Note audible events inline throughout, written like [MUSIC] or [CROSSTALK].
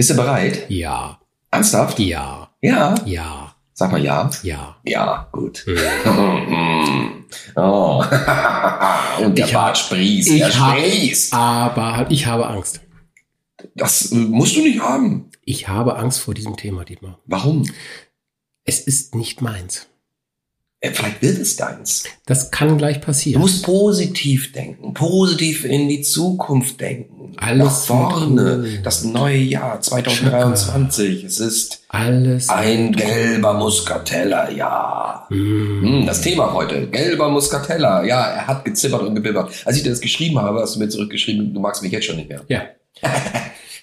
Bist du bereit? Ja. Ernsthaft? Ja. Ja. Ja. Sag mal ja. Ja. Ja, gut. [LAUGHS] oh. [LAUGHS] Und der Ich Bart sprießt. ich er sprießt. Aber ich habe Angst. Das äh, musst du nicht haben. Ich habe Angst vor diesem Thema, Dietmar. Warum? Es ist nicht meins. Äh, Vielleicht wird es deins. Das kann gleich Du passieren. musst positiv denken, positiv in die Zukunft denken. Alles Nach vorne. Das neue Jahr 2023. Es ist Alles. ein gelber Muscatella, ja. Mm. Hm, Das Thema heute, gelber Muscatella. Ja, er hat gezippert und gebibbert. Als ich dir das geschrieben habe, hast du mir zurückgeschrieben, du magst mich jetzt schon nicht mehr. Ja. [LAUGHS]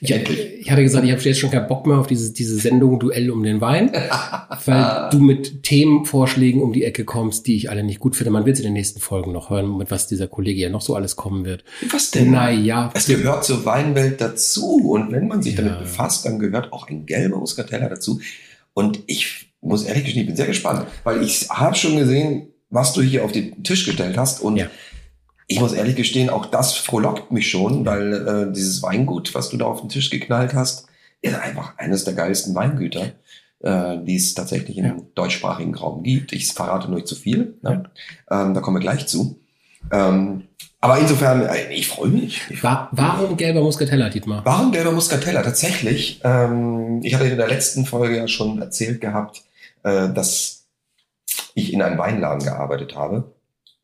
Ich, ich hatte gesagt, ich habe jetzt schon keinen Bock mehr auf diese, diese Sendung Duell um den Wein, [LAUGHS] weil du mit Themenvorschlägen um die Ecke kommst, die ich alle nicht gut finde. Man wird es in den nächsten Folgen noch hören, mit was dieser Kollege ja noch so alles kommen wird. Was denn? Naja, Es gehört zur Weinwelt dazu. Und wenn man sich Ja. damit befasst, dann gehört auch ein gelber Muscatella dazu. Und ich muss ehrlich gestehen, ich bin sehr gespannt, weil ich habe schon gesehen, was du hier auf den Tisch gestellt hast. Und Ja. Ich muss ehrlich gestehen, auch das frohlockt mich schon, weil äh, dieses Weingut, was du da auf den Tisch geknallt hast, ist einfach eines der geilsten Weingüter, äh, die es tatsächlich im Ja. deutschsprachigen Raum gibt. Ich verrate nur nicht zu viel. Ne? Ähm, da kommen wir gleich zu. Ähm, aber insofern, äh, ich freue mich. Ich Wa warum gelber Muscatella, Dietmar? Warum gelber Muscatella? Tatsächlich, ähm, ich hatte in der letzten Folge ja schon erzählt gehabt, äh, dass ich in einem Weinladen gearbeitet habe.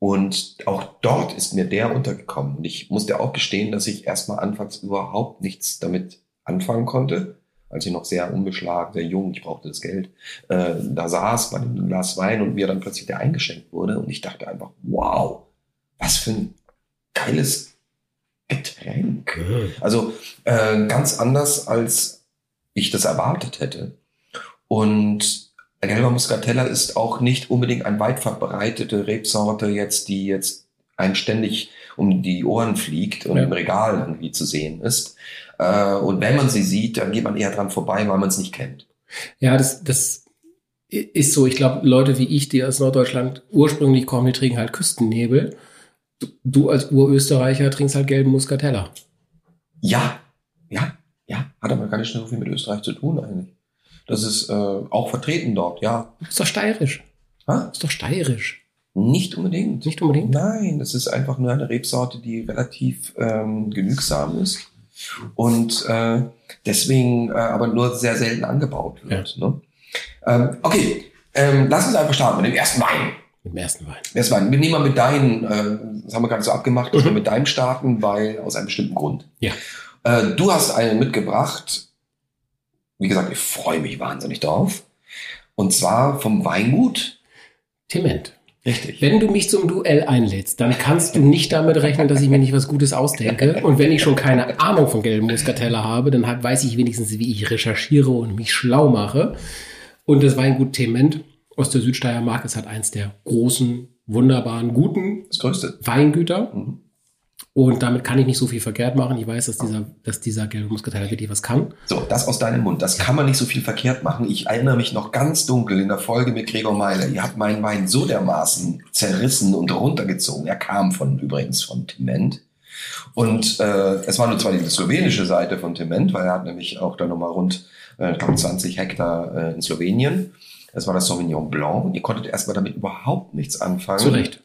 Und auch dort ist mir der untergekommen. Und ich muss dir auch gestehen, dass ich erstmal anfangs überhaupt nichts damit anfangen konnte. Als ich noch sehr unbeschlagen, sehr jung, ich brauchte das Geld, äh, da saß bei dem Glas Wein und mir dann plötzlich der eingeschenkt wurde. Und ich dachte einfach, wow, was für ein geiles Getränk. Also äh, ganz anders, als ich das erwartet hätte. Und gelber Muscatella ist auch nicht unbedingt eine weit verbreitete Rebsorte jetzt, die jetzt einen ständig um die Ohren fliegt und Ja. im Regal irgendwie zu sehen ist. Äh, und wenn man sie sieht, dann geht man eher dran vorbei, weil man es nicht kennt. Ja, das, das ist so. Ich glaube, Leute wie ich, die aus Norddeutschland ursprünglich kommen, die trinken halt Küstennebel. Du, du als Urösterreicher trinkst halt gelben Muscatella. Ja, ja, ja, hat aber gar nicht so viel mit Österreich zu tun eigentlich. Das ist äh, auch vertreten dort, ja. Ist doch steirisch. Ha? Ist doch steirisch. Nicht unbedingt. Nicht unbedingt. Nein, das ist einfach nur eine Rebsorte, die relativ ähm, genügsam ist und äh, deswegen äh, aber nur sehr selten angebaut wird. Ne? Ähm, okay, ähm, lass uns einfach starten mit dem ersten Wein. Mit dem ersten Wein. Ersten Wein. Wir nehmen mal mit deinen, äh, das haben wir gerade so abgemacht, dass Mhm. wir mit deinem starten, weil aus einem bestimmten Grund. Ja. Äh, du hast einen mitgebracht. Wie gesagt, ich freue mich wahnsinnig drauf. Und zwar vom Weingut. Tement. Richtig. Wenn du mich zum Duell einlädst, dann kannst du nicht damit rechnen, dass ich mir nicht was Gutes ausdenke. Und wenn ich schon keine Ahnung von gelben Muscatella habe, dann weiß ich wenigstens, wie ich recherchiere und mich schlau mache. Und das Weingut Tement aus der Südsteiermark ist halt eins der großen, wunderbaren, guten Das Größte. Weingüter. Mhm. Und damit kann ich nicht so viel verkehrt machen. Ich weiß, dass dieser, dass dieser gelbe Muscatella wirklich was kann. So, das aus deinem Mund. Das kann man nicht so viel verkehrt machen. Ich erinnere mich noch ganz dunkel in der Folge mit Gregor Meiler. Ihr habt meinen Wein so dermaßen zerrissen und runtergezogen. Er kam von übrigens von Tement. Und äh, es war nur zwar die slowenische Seite von Tement, weil er hat nämlich auch da nochmal rund äh, ich glaube 20 Hektar äh, in Slowenien. Das war das Sauvignon Blanc. Ihr konntet erstmal damit überhaupt nichts anfangen. Zu Recht.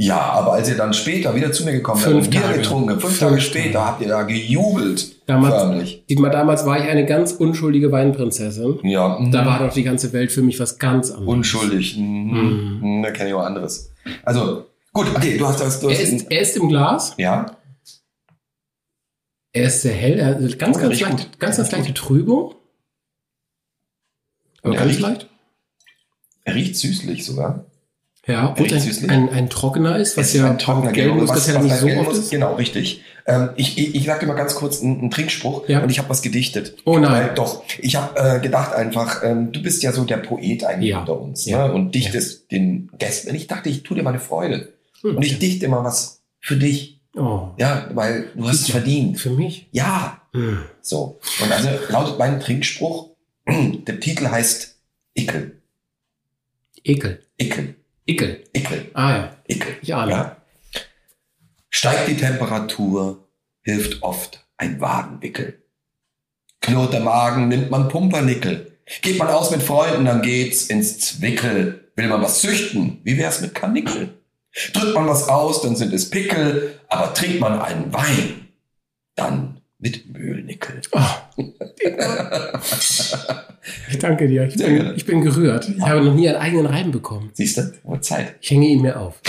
Ja, aber als ihr dann später wieder zu mir gekommen seid und Bier getrunken habt, fünf Fünf Tage später habt ihr da gejubelt. Damals- Förmlich. Damals war ich eine ganz unschuldige Weinprinzessin. Ja. Da war doch die ganze Welt für mich was ganz anderes. Unschuldig. Mhm. Mhm. Da kenne ich auch anderes. Also, gut, okay, du hast das. Du hast Er ist, er ist im Glas. ja, Er ist sehr hell. Er hat ganz, Oh, ganz leicht, gut. ganz, ganz leichte Trübung. Aber er ganz riecht- leicht. er riecht süßlich sogar. Ja, und ein, süßlich. ein, ein trockener ist, was Es ja ein trockener gelben Gelb- Muscatella was- nicht was so ein oft ist. Genau, richtig. Ähm, ich, ich, ich sag dir mal ganz kurz einen, einen Trinkspruch Ja. und ich habe was gedichtet. Oh nein. Weil, doch, ich habe äh, gedacht einfach, ähm, du bist ja so der Poet eigentlich Ja. unter uns Ja. ne? und dichtest den Gästen. Und ich dachte, ich tue dir mal eine Freude. Hm. Und ich dichte mal was für dich. Oh, Ja, weil du hast es verdient. für mich? Ja, Hm. So. Und also lautet mein Trinkspruch, [CLEARS THROAT] der Titel heißt. Ekel. Ickel. Ekel. Ickel. Ah ja. Ickel. Ich ahne. Ja. Steigt die Temperatur, hilft oft ein Wadenwickel. Knurrt der Magen, nimmt man Pumpernickel. Geht man aus mit Freunden, dann geht's ins Zwickel. Will man was züchten, wie wär's mit Karnickel? Drückt man was aus, dann sind es Pickel, aber trinkt man einen Wein, dann mit Mühlnickel. Oh, [LAUGHS] ich danke dir. Ich bin, ich bin gerührt. Ich habe noch nie einen eigenen Reim bekommen. Siehst du? Wurde Zeit. Ich hänge ihn mir auf.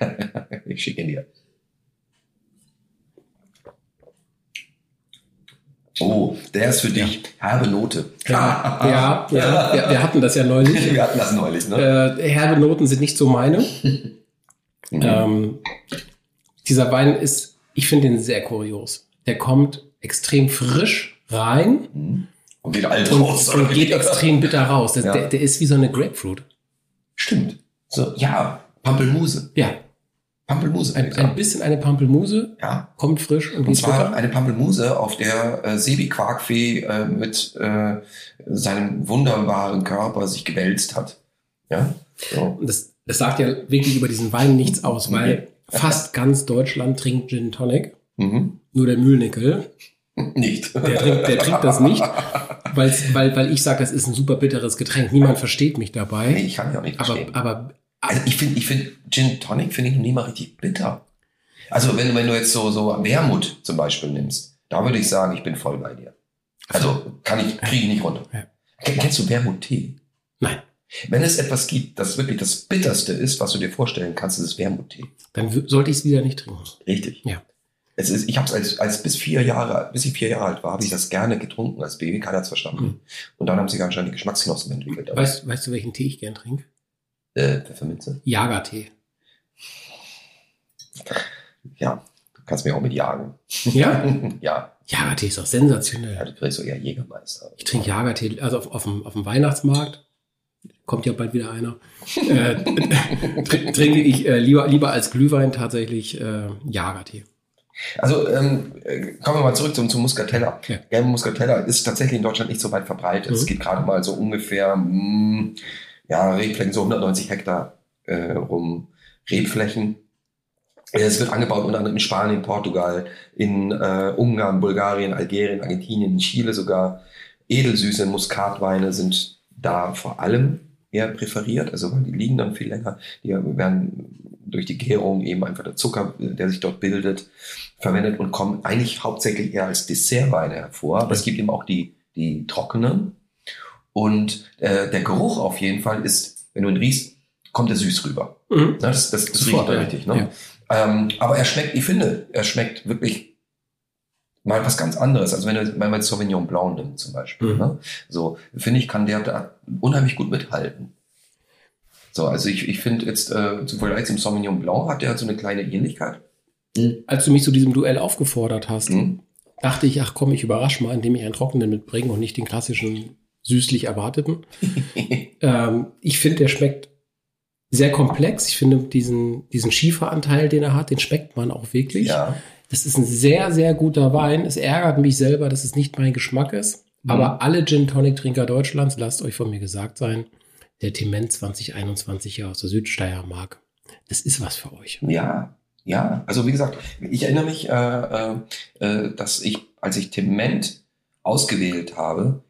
[LAUGHS] Ich schicke ihn dir. Oh, der ist für dich herbe Note. Ja, ja, ja wir, wir hatten das ja neulich. [LAUGHS] Wir hatten das neulich, ne? Äh, herbe Noten sind nicht so meine. Mhm. Ähm, dieser Wein ist, ich finde ihn sehr kurios. Der kommt extrem frisch rein Mhm. Und geht alt und, raus. und geht extrem bitter raus. Der, Ja. der, der ist wie so eine Grapefruit. Stimmt. So, ja, Pampelmuse. Ja, Pampelmuse. ein, ein bisschen eine Pampelmuse, ja. kommt frisch und Und geht zwar bitter. eine Pampelmuse, auf der äh, Sebi Quarkfee äh, mit äh, seinem wunderbaren Körper sich gewälzt hat. Ja. So. Und das, das sagt ja wirklich über diesen Wein nichts aus, [LAUGHS] weil fast ganz Deutschland trinkt Gin Tonic. Mhm. Nur der Mühlnickel, Nicht. der trinkt, der trinkt das nicht, weil, weil ich sage, das ist ein super bitteres Getränk. Niemand versteht mich Nee, dabei. ich kann ja auch nicht Aber, verstehen. aber Also ich finde, ich finde Gin Tonic finde ich noch nie mal richtig bitter. Also wenn, wenn du jetzt so, so Wermut zum Beispiel nimmst, da würde ich sagen, ich bin voll bei dir. Also kann ich, kriege ich nicht runter. Ja. Ken- Kennst du Wermuttee? nein, Wenn es etwas gibt, das wirklich das Bitterste ist, was du dir vorstellen kannst, ist es Wermuttee. dann sollte ich es wieder nicht trinken. Richtig. Ja. Es ist, ich habe es als, als bis vier Jahre, bis ich vier Jahre alt war, habe ich das gerne getrunken als Baby. Keiner hat's verstanden. Mhm. Und dann haben sich anscheinend die Geschmacksknospen entwickelt. Weißt, weißt du, welchen Tee ich gern trinke? äh, Pfefferminze? Jagertee. Ja, du kannst mich auch mit jagen. Ja? [LAUGHS] ja, Jagertee ist ja, sensationell. du kriegst so eher Jägermeister. Ich trinke Jagertee, also auf, auf, dem, auf dem Weihnachtsmarkt. Kommt ja bald wieder einer. äh, [LAUGHS] tr- trinke ich äh, lieber, lieber als Glühwein tatsächlich äh, Jagertee. Also ähm, äh, kommen wir mal zurück zum, zum Muscatella. Ja. Gelbe Muscatella ist tatsächlich in Deutschland nicht so weit verbreitet. Mhm. Es geht gerade mal so ungefähr, mh, ja, Rebflächen, so 190 Hektar äh, rum Rebflächen. Es wird angebaut unter anderem in Spanien, Portugal, in äh, Ungarn, Bulgarien, Algerien, Argentinien, in Chile sogar. Edelsüße Muskatweine sind da vor allem eher präferiert, also weil die liegen dann viel länger. Die werden durch die Gärung eben einfach der Zucker, der sich dort bildet, verwendet und kommen eigentlich hauptsächlich eher als Dessertweine hervor. Aber es gibt eben auch die, die trockenen. Und äh, der Geruch auf jeden Fall ist, wenn du ihn riechst, kommt er süß rüber. Mhm. Ne, Das, das, das riecht richtig. Ne? Ja. Ähm, aber er schmeckt, ich finde, er schmeckt wirklich mal was ganz anderes. Also wenn du wenn man Sauvignon Blanc nimmt zum Beispiel, Mhm. ne? so finde ich, kann der da unheimlich gut mithalten. So, also ich, ich finde jetzt äh, zum Vergleich zum Sauvignon Blanc hat der so eine kleine Ähnlichkeit. Als du mich zu diesem Duell aufgefordert hast, Mhm. dachte ich, ach komm, ich überrasche mal, indem ich einen trockenen mitbringe und nicht den klassischen süßlich erwarteten. [LAUGHS] ähm, ich finde, der schmeckt sehr komplex. Ich finde diesen, diesen Schieferanteil, den er hat, den schmeckt man auch wirklich. ja. Das ist ein sehr, sehr guter Wein. Es ärgert mich selber, dass es nicht mein Geschmack ist. Mhm. Aber alle Gin Tonic Trinker Deutschlands, lasst euch von mir gesagt sein, der Tement 2021 hier aus der Südsteiermark, das ist was für euch. Ja, ja. Also wie gesagt, ich erinnere mich, äh, äh, äh, dass ich, als ich Tement ausgewählt habe,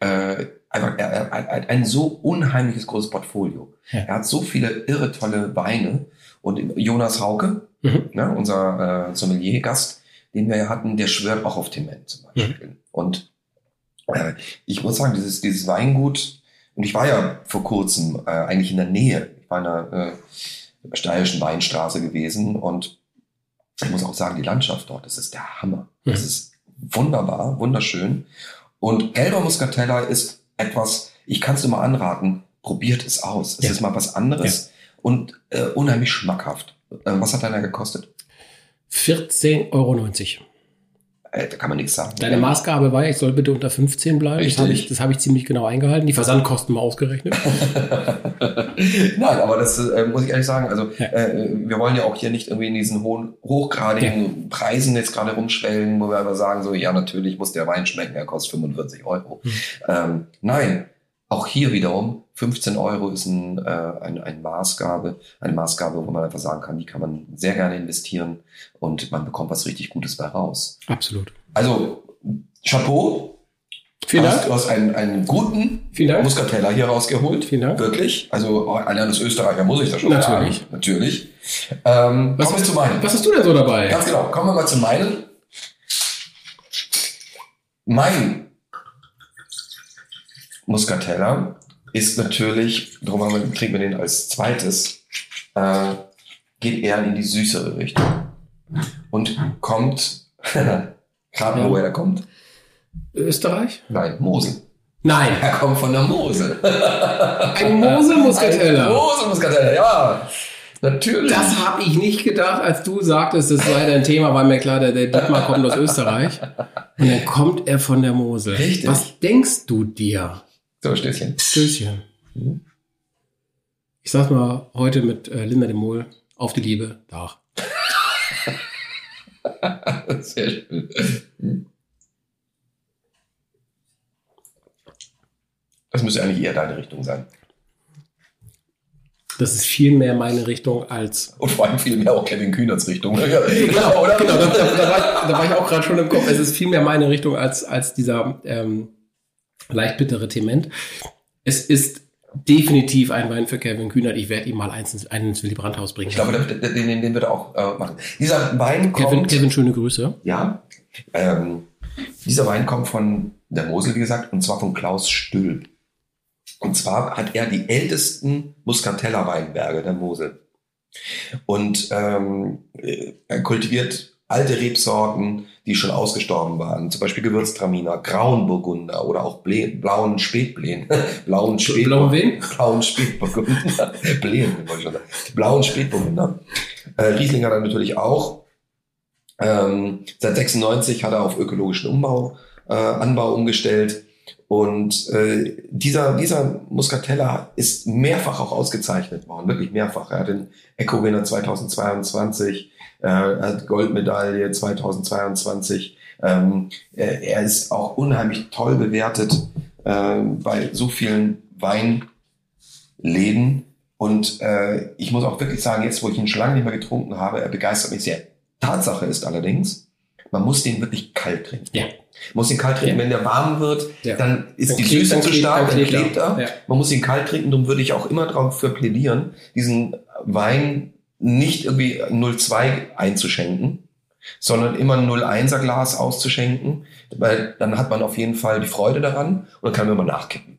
äh, einfach er, er, er, hat ein so unheimliches großes Portfolio. Ja. Er hat so viele irre tolle Weine. Und Jonas Hauke, Mhm. ne, unser äh, Sommelier-Gast, den wir ja hatten, der schwört auch auf Tement zum Beispiel. Und äh, ich muss sagen, dieses, dieses Weingut, und ich war ja vor kurzem äh, eigentlich in der Nähe, ich war in der äh, steirischen Weinstraße gewesen und ich muss auch sagen, die Landschaft dort, das ist der Hammer. Das Mhm. ist wunderbar, wunderschön. Und gelber Muscatella ist etwas, ich kann es nur mal anraten, probiert es aus. Es Ja. ist mal was anderes und äh, unheimlich schmackhaft. Äh, was hat deiner gekostet? 14,90 Euro. Äh, da kann man nichts sagen. Deine Maßgabe war, ich soll bitte unter 15 bleiben. Das habe ich, das habe ich ziemlich genau eingehalten. Die Versandkosten mal ausgerechnet. [LAUGHS] Nein, aber das äh, muss ich ehrlich sagen. Also Ja. äh, wir wollen ja auch hier nicht irgendwie in diesen hohen, hochgradigen Preisen jetzt gerade rumschwellen, wo wir aber sagen so, ja natürlich muss der Wein schmecken, er kostet 45 Euro. Mhm. Ähm, nein, auch hier wiederum 15 Euro ist ein, äh, ein, ein Maßgabe, eine Maßgabe, wo man einfach sagen kann, die kann man sehr gerne investieren und man bekommt was richtig Gutes bei raus. Absolut. Also Chapeau Vielen Dank. Du hast einen, einen guten. Muscatella hier rausgeholt. Vielen Dank. Wirklich. Also allein als Österreicher muss ich das schon Natürlich. sagen. Natürlich. Ähm, Was, kommen wir zu meinen. was hast du denn so dabei? Ganz genau. Kommen wir mal zu meinen. Mein Muscatella ist natürlich, darum haben wir, kriegen wir den als zweites, äh, geht eher in die süßere Richtung. Und kommt, [LAUGHS] gerade woher er kommt? Österreich? Nein, Mosel. Nein. Er kommt von der Mosel. [LAUGHS] Ein Mosel-Muscatella. Mosel Muscatella, ja. Natürlich. Das habe ich nicht gedacht, als du sagtest, das sei dein Thema, war mir klar, der, der Dietmar kommt aus Österreich. Und dann kommt er von der Mosel. Richtig. Was denkst du dir? So, Stößchen. Stößchen. Ich sag's mal heute mit äh, Linda de Mol auf die Liebe. Tag. [LAUGHS] Sehr schön. Das müsste eigentlich eher deine Richtung sein. Das ist viel mehr meine Richtung als. Und vor allem viel mehr auch Kevin Kühnerts Richtung. [LAUGHS] Genau, oder? Genau, da, da, da, war ich, da war ich auch gerade schon im Kopf. Es ist viel mehr meine Richtung als, als dieser ähm, leicht bittere Tement. Es ist definitiv ein Wein für Kevin Kühnert. Ich werde ihm mal eins ins, einen ins Willy Brandt-Haus bringen. Ich glaube, den, den, den, wird er auch äh, machen. Dieser Wein kommt. Kevin, Kevin, schöne Grüße. Ja. Ähm, dieser Wein kommt von der Mosel, wie gesagt, und zwar von Klaus Stüll. Und zwar hat er die ältesten Muscatella-Weinberge der Mosel. Und ähm, äh, er kultiviert alte Rebsorten, die schon ausgestorben waren. Zum Beispiel Gewürztraminer, Grauenburgunder oder auch Ble blauen Spätbleen. [LAUGHS] blauen Spätburgunder. Blauen wen? Blauen Spätburgunder. [LAUGHS] Bleen, wollte ich schon sagen. Blauen Spätburgunder. Äh, Riesling hat er natürlich auch. Ähm, seit 96 hat er auf ökologischen Umbau, äh, Anbau umgestellt. Und äh, dieser, dieser Muscatella ist mehrfach auch ausgezeichnet worden, wirklich mehrfach. Er hat den Eco-Winner 2022, äh, er hat Goldmedaille 2022. Ähm, er, er ist auch unheimlich toll bewertet äh, bei so vielen Weinläden. Und äh, ich muss auch wirklich sagen, jetzt wo ich ihn schon lange nicht mehr getrunken habe, er begeistert mich sehr. Tatsache ist allerdings, man muss den wirklich kalt trinken. Ja. Muss ihn kalt trinken. Ja. Wenn der warm wird, Ja. dann ist Dann die Süße zu stark, dann klebt er. Ja. Man muss ihn kalt trinken, darum würde ich auch immer dafür plädieren, diesen Wein nicht irgendwie 0,2 einzuschenken, sondern immer ein 0,1er Glas auszuschenken, weil dann hat man auf jeden Fall die Freude daran und dann kann man immer nachkippen.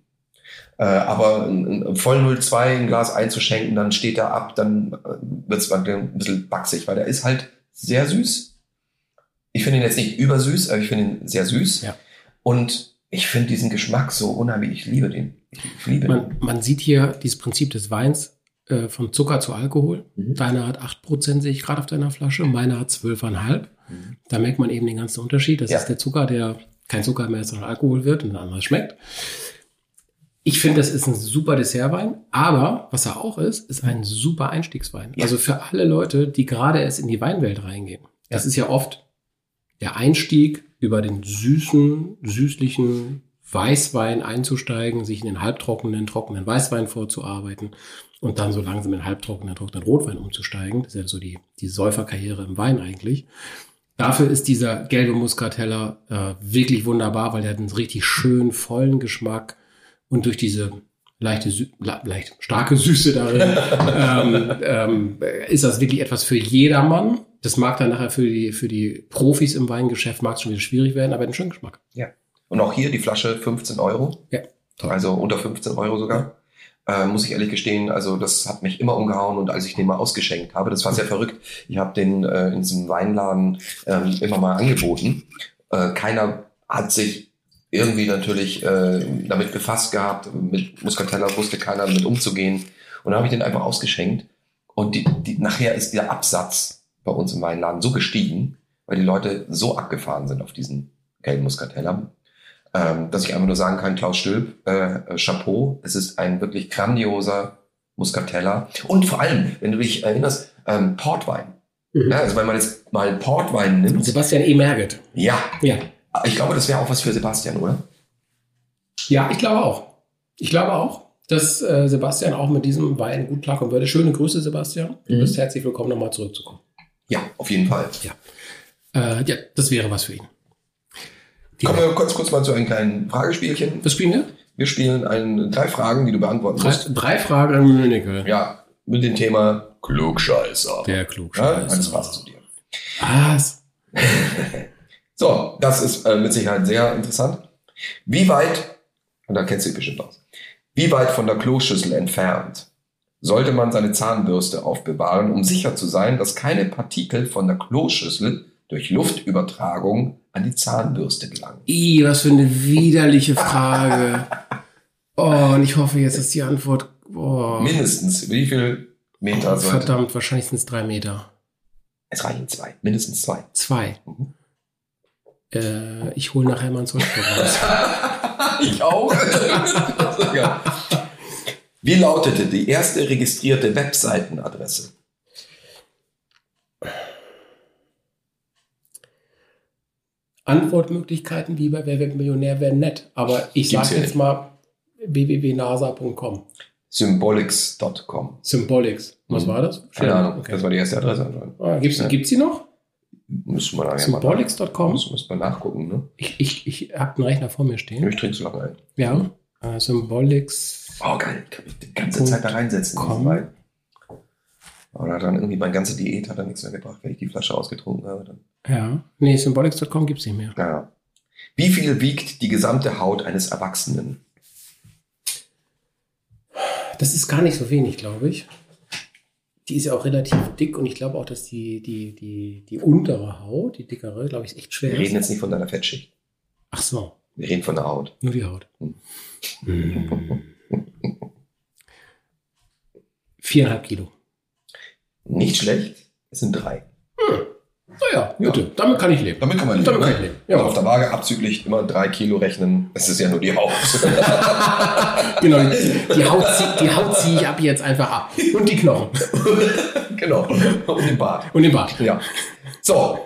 Äh, aber ein, ein voll 0,2 ein Glas einzuschenken, dann steht er ab, dann wird es ein bisschen baxig, weil der ist halt sehr süß. Ich finde ihn jetzt nicht übersüß, aber ich finde ihn sehr süß. Ja. Und ich finde diesen Geschmack so unheimlich. Ich liebe den. Ich liebe den. Man, man sieht hier dieses Prinzip des Weins äh, von Zucker zu Alkohol. Mhm. Deiner hat 8%, sehe ich gerade auf deiner Flasche. Meiner hat 12,5. Mhm. Da merkt man eben den ganzen Unterschied. Das Ja. ist der Zucker, der kein Zucker mehr ist, sondern Alkohol wird und anders schmeckt. Ich finde, das ist ein super Dessertwein, aber was er auch ist, ist ein super Einstiegswein. Ja. Also für alle Leute, die gerade erst in die Weinwelt reingehen. Das ist ja oft der Einstieg über den süßen, süßlichen Weißwein einzusteigen, sich in den halbtrockenen, trockenen Weißwein vorzuarbeiten und dann so langsam in den halbtrockenen, trockenen Rotwein umzusteigen. Das ist ja so die, die Säuferkarriere im Wein eigentlich. Dafür ist dieser gelbe Muscatella äh, wirklich wunderbar, weil der hat einen richtig schönen, vollen Geschmack und durch diese leichte, Sü le- leicht starke Süße darin [LAUGHS] ähm, ähm, ist das wirklich etwas für jedermann. Das mag dann nachher für die, für die Profis im Weingeschäft mag es schon wieder schwierig werden, aber einen schönen Geschmack. Und auch hier die Flasche 15 Euro. Ja, toll. Also unter 15 Euro sogar. Äh, muss ich ehrlich gestehen, also das hat mich immer umgehauen und als ich den mal ausgeschenkt habe, das war sehr verrückt. Ich habe den äh, in diesem Weinladen ähm, immer mal angeboten. Äh, keiner hat sich irgendwie natürlich äh, damit befasst gehabt. Mit Muscatella wusste keiner damit umzugehen. Und dann habe ich den einfach ausgeschenkt. Und die, die, nachher ist der Absatz bei uns im Weinladen so gestiegen, weil die Leute so abgefahren sind auf diesen gelben Muscatella, ähm, dass ich einfach nur sagen kann, Klaus Stülp, äh, äh, Chapeau, es ist ein wirklich grandioser Muscatella. Und vor allem, wenn du dich erinnerst, ähm, Portwein. Mhm. Ja, also wenn man jetzt mal Portwein nimmt, Sebastian E. Merget. ja, Ja. ich glaube, das wäre auch was für Sebastian, oder? Ja, ich glaube auch. Ich glaube auch, dass äh, Sebastian auch mit diesem Wein gut klarkommen würde. Schöne Grüße, Sebastian. Du Mhm. bist herzlich willkommen, nochmal zurückzukommen. Ja, auf jeden Fall. Äh, ja, das wäre was für ihn. Kommen wir kurz, kurz mal zu einem kleinen Fragespielchen. Was spielen wir? Wir spielen ein, drei Fragen, die du beantworten Drei, musst. drei Fragen an Münnickel. Ja, mit dem Thema Klugscheißer. Der Ja, Klugscheißer. eins passt zu dir. Was? [LAUGHS] So, das ist äh, mit Sicherheit sehr interessant. Wie weit, und da kennst du dich bestimmt aus, wie weit von der Kloschüssel entfernt sollte man seine Zahnbürste aufbewahren, um sicher zu sein, dass keine Partikel von der Kloschüssel durch Luftübertragung an die Zahnbürste gelangen? I, was für eine widerliche Frage. Oh, und ich hoffe jetzt, dass die Antwort. Oh, Mindestens, wie viel Meter sollte? verdammt, wahrscheinlich sind es drei Meter. Es reichen zwei, mindestens zwei. Zwei. Mhm. Äh, ich hole nachher mal ein Zeugstück raus. [LAUGHS] Ich auch. [LAUGHS] Wie lautete die erste registrierte Webseitenadresse? Antwortmöglichkeiten wie bei Wer wird Millionär wären nett. Aber ich sage jetzt mal www.nasa.com. Symbolics.com. Symbolics. Was Mhm. war das? Keine Ahnung, Okay. das war die erste Adresse. Ah, gibt's, Ja. gibt's die noch? Müssen wir mal Symbolics.com? Muss, muss man nachgucken, ne? Ich, ich, ich habe einen Rechner vor mir stehen. Ich trinke so lange ein. Ja. Äh, Symbolics. Oh, geil. Kann mich die ganze Zeit da reinsetzen. in com. Aber dann irgendwie meine ganze Diät hat dann nichts mehr gebracht, wenn ich die Flasche ausgetrunken habe. Dann. Ja. Nee, Symbolics.com gibt's nicht mehr. Naja. Wie viel wiegt die gesamte Haut eines Erwachsenen? Das ist gar nicht so wenig, glaube ich. Die ist ja auch relativ dick und ich glaube auch, dass die, die, die, die untere Haut, die dickere, glaube ich, ist echt schwer. Wir reden jetzt nicht von deiner Fettschicht. Ach so, Wir reden von der Haut. nur die Haut. Hm. Hm. Viereinhalb Kilo. Nicht schlecht. Es sind drei. Naja, bitte, damit kann ich leben. Damit kann man Damit leben. kann Ne? ich leben. Ja. Ja. auf der Waage abzüglich immer drei Kilo rechnen. Es ist ja nur die Haut. [LAUGHS] Genau, die, Haut, die Haut ziehe ich ab jetzt einfach ab. Und die Knochen. [LAUGHS] genau. Und den Bart. Und den Bart. Ja. So.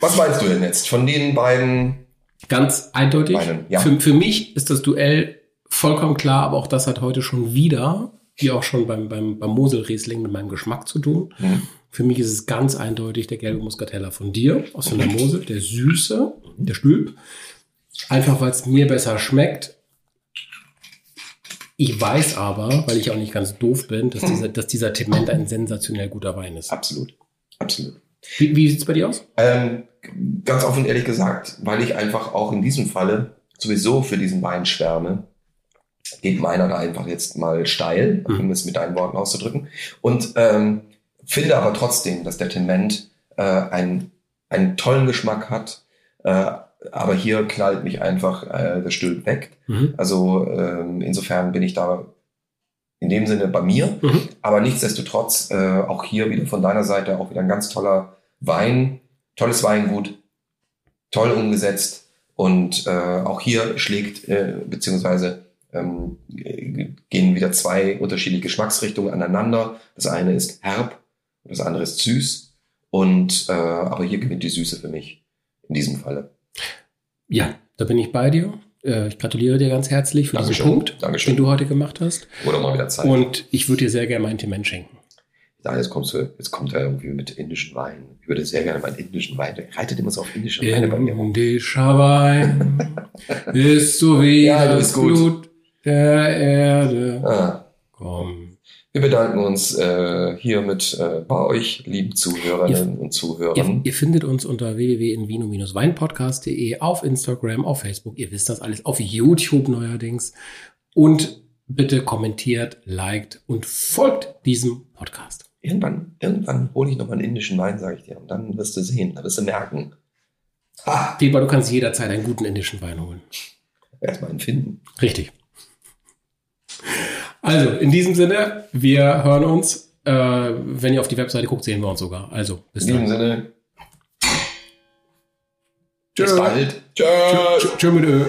Was meinst du denn jetzt von den beiden? Ganz eindeutig. Meinen, ja. für, für mich ist das Duell vollkommen klar, aber auch das hat heute schon wieder, wie auch schon beim, beim, beim Mosel-Riesling, mit meinem Geschmack zu tun. Hm. Für mich ist es ganz eindeutig der gelbe Muscatella von dir, aus der Mosel, der Süße, der Stülp. Einfach, weil es mir besser schmeckt. Ich weiß aber, weil ich auch nicht ganz doof bin, dass dieser, dass dieser Tement ein sensationell guter Wein ist. Absolut. Absolut. Wie, wie sieht's bei dir aus? Ähm, ganz offen ehrlich gesagt, weil ich einfach auch in diesem Falle sowieso für diesen Wein schwärme, geht meiner da einfach jetzt mal steil, Mhm. um es mit deinen Worten auszudrücken. Und ähm, finde aber trotzdem, dass der Tement äh, einen, einen tollen Geschmack hat. Äh, aber hier knallt mich einfach äh, der Stülp weg. Mhm. Also ähm, insofern bin ich da in dem Sinne bei mir. Mhm. Aber nichtsdestotrotz, äh, auch hier wieder von deiner Seite auch wieder ein ganz toller Wein, tolles Weingut, toll umgesetzt. Und äh, auch hier schlägt, äh, beziehungsweise ähm, äh, gehen wieder zwei unterschiedliche Geschmacksrichtungen aneinander. Das eine ist herb das andere ist süß. Und äh, aber hier gewinnt die Süße für mich in diesem Falle. Ja, da bin ich bei dir. Äh, Ich gratuliere dir ganz herzlich für diesen Dankeschön. Punkt, den Dankeschön. du heute gemacht hast. Oder mal wieder Zeit. Und ich würde dir sehr gerne meinen Tement schenken. Ja, jetzt kommst du, jetzt kommt er irgendwie mit indischen Wein. Ich würde sehr gerne meinen indischen Wein. Reitet immer so auf indische Weine bei mir. Indischer Wein [LAUGHS] ist so wie Ja, das bist gut. Der Erde. Ah, Komm. wir bedanken uns äh, hiermit äh, bei euch, lieben Zuhörerinnen und Ihr, Zuhörern. ihr findet uns unter www.invino-weinpodcast.de auf Instagram, auf Facebook, ihr wisst das alles, auf YouTube neuerdings. Und bitte kommentiert, liked und folgt diesem Podcast. Irgendwann, irgendwann hole ich noch mal einen indischen Wein, sage ich dir. Und dann wirst du sehen, da wirst du merken. Ha, Dietmar, du kannst jederzeit einen guten indischen Wein holen. erstmal einen finden. Richtig. Also, in diesem Sinne, wir hören uns. Äh, wenn ihr auf die Webseite guckt, sehen wir uns sogar. Also, bis In diesem dann. Sinne, Tschö. bis bald. Tschö. Tschö, tschö mit Ö.